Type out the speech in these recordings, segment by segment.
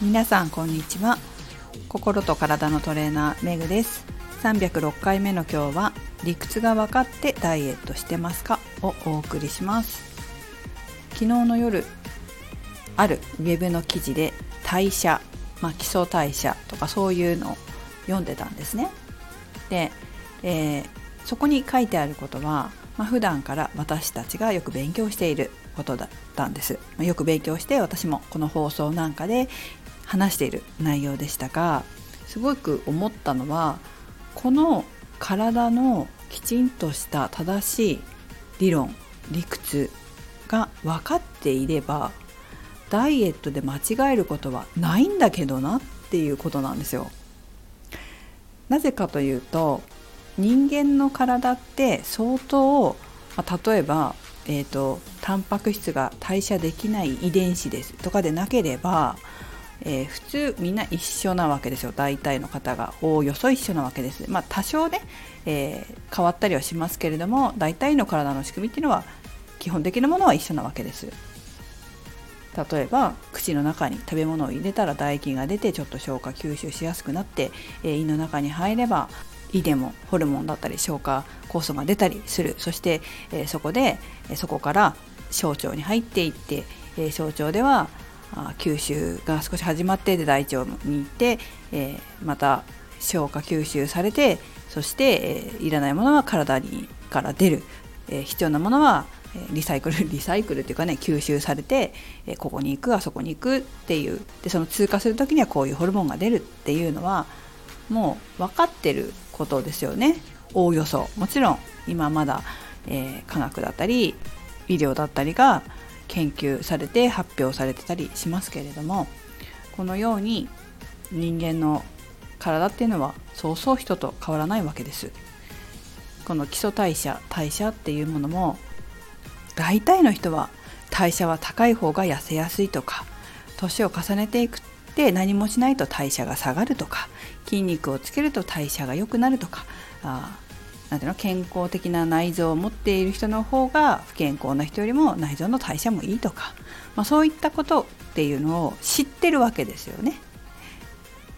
皆さんこんにちは。心と体のトレーナーめぐです。306回目の今日は理屈が分かってダイエットしてますか？をお送りします。昨日の夜あるウェブの記事で代謝、まあ、基礎代謝とかそういうのを読んでたんですね。で、えー、そこに書いてあることは、まあ、普段から私たちがよく勉強していることだったんです、まあ、よく勉強して私もこの放送なんかで話している内容でしたがすごく思ったのはこの体のきちんとした正しい理論理屈が分かっていればダイエットで間違えることはないんだけどなっていうことなんですよ。なぜかというと人間の体って相当、まあ、例えば、えーと、タンパク質が代謝できない遺伝子ですとかでなければ、えー、普通みんな一緒なわけですよ大体の方がおおよそ一緒なわけです。まあ、多少ね、えー、変わったりはしますけれども大体の体の仕組みっていうのは基本的なものは一緒なわけです。例えば口の中に食べ物を入れたら唾液が出てちょっと消化吸収しやすくなって、えー、胃の中に入れば胃でもホルモンだったり消化酵素が出たりするそして、え、そこで、え、そこから小腸に入っていって、え、小腸では吸収が少し始まってで大腸に行って、えまた消化吸収されてそして、えいらないものは体にから出る、え必要なものはリサイクル リサイクルっていうかね吸収されてここに行くあそこに行くっていう。でその通過する時にはこういうホルモンが出るっていうのはもう分かってることですよね。おおよそ。もちろん今まだ、え、科学だったり医療だったりが研究されて発表されてたりしますけれどもこのように人間の体っていうのはそうそう人と変わらないわけです。この基礎代謝代謝っていうものも大体の人は代謝は高い方が痩せやすいとか年を重ねていくって何もしないと代謝が下がるとか筋肉をつけると代謝が良くなるとかあなんていうの健康的な内臓を持っている人の方が不健康な人よりも内臓の代謝もいいとか、まあ、そういったことっていうのを知ってるわけですよね。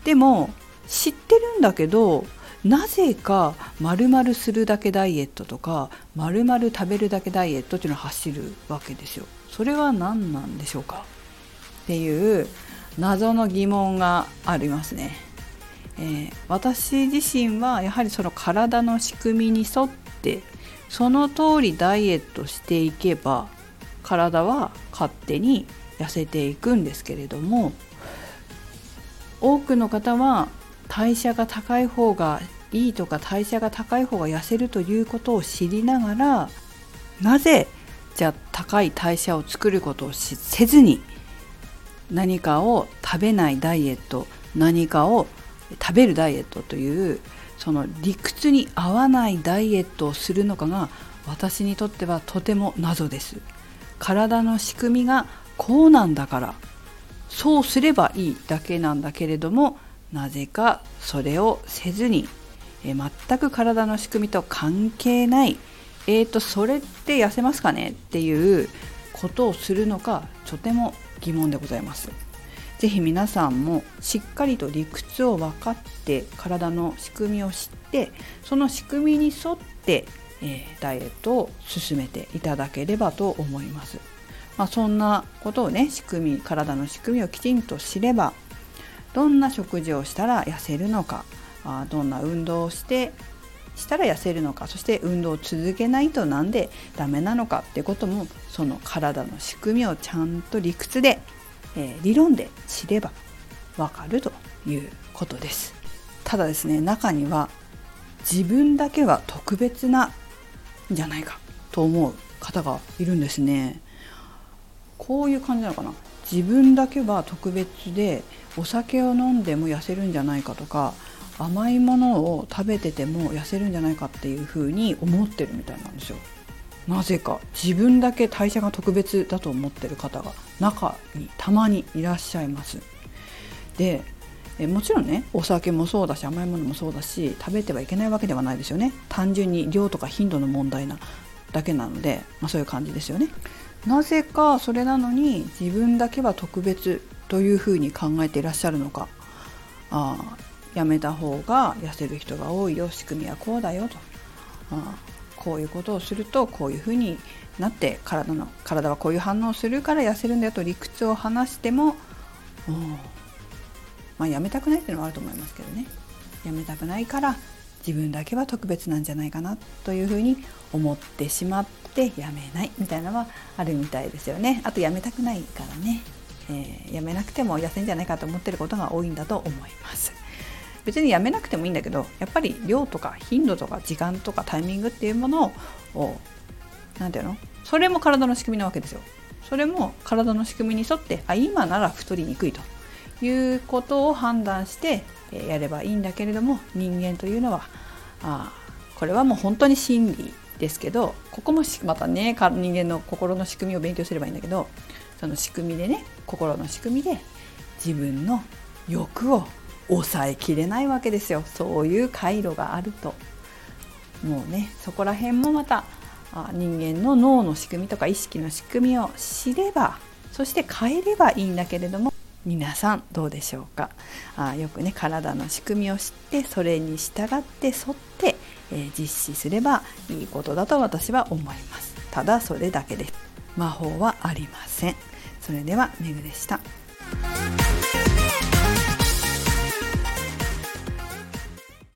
でも知ってるんだけどなぜか丸々するだけダイエットとか丸々食べるだけダイエットっていうのを走るわけですよ。それは何なんでしょうか？っていう謎の疑問がありますね。えー、私自身はやはりその体の仕組みに沿ってその通りダイエットしていけば体は勝手に痩せていくんですけれども多くの方は代謝が高い方がいいとか代謝が高い方が痩せるということを知りながらなぜじゃあ高い代謝を作ることをせずに何かを食べないダイエット何かを食べるダイエットというその理屈に合わないダイエットをするのかが私にとってはとても謎です。体の仕組みがこうなんだから。そうすればいいだけなんだけれどもなぜかそれをせずに、え全く体の仕組みと関係ない。えーとそれって痩せますかね？っていうことをするのかとても疑問でございます。ぜひ皆さんもしっかりと理屈を分かって体の仕組みを知ってその仕組みに沿って、えー、ダイエットを進めていただければと思います。まあ、そんなことをね仕組み体の仕組みをきちんと知ればどんな食事をしたら痩せるのかあどんな運動をしてしたら痩せるのかそして運動を続けないとなんでダメなのかってこともその体の仕組みをちゃんと理屈で、えー、理論で知ればわかるということです。ただですね中には自分だけは特別なんじゃないかと思う方がいるんですね。こういう感じなのかな？自分だけは特別でお酒を飲んでも痩せるんじゃないかとか甘いものを食べてても痩せるんじゃないかっていうふうに思ってるみたいなんですよ。なぜか自分だけ代謝が特別だと思ってる方が中にたまにいらっしゃいます。でえもちろんねお酒もそうだし甘いものもそうだし食べてはいけないわけではないですよね。単純に量とか頻度の問題なだけなので、まあ、そういう感じですよね。なぜかそれなのに自分だけは特別というふうに考えていらっしゃるのか。あやめた方が痩せる人が多いよ仕組みはこうだよと。あこういうことをするとこういうふうになって体の体はこういう反応をするから痩せるんだよと理屈を話してもまあ、やめたくないっていうのはあると思いますけどね。やめたくないから自分だけは特別なんじゃないかなというふうに思ってしまってやめないみたいなのはあるみたいですよね。あとやめたくないからね、えー、やめなくても痩せんじゃないかと思ってることが多いんだと思います。別にやめなくてもいいんだけどやっぱり量とか頻度とか時間とかタイミングっていうものを何て言うの？それも体の仕組みなわけですよ。それも体の仕組みに沿ってあ今なら太りにくいと。いうことを判断してやればいいんだけれども人間というのはあこれはもう本当に真理ですけどここもまたね人間の心の仕組みを勉強すればいいんだけどその仕組みでね心の仕組みで自分の欲を抑えきれないわけですよ。そういう回路があると。もうねそこら辺もまた人間の脳の仕組みとか意識の仕組みを知ればそして変えればいいんだけれども皆さんどうでしょうか。あよくね体の仕組みを知ってそれに従って沿って、えー、実施すればいいことだと私は思います。ただそれだけです。魔法はありません。それではメグでした。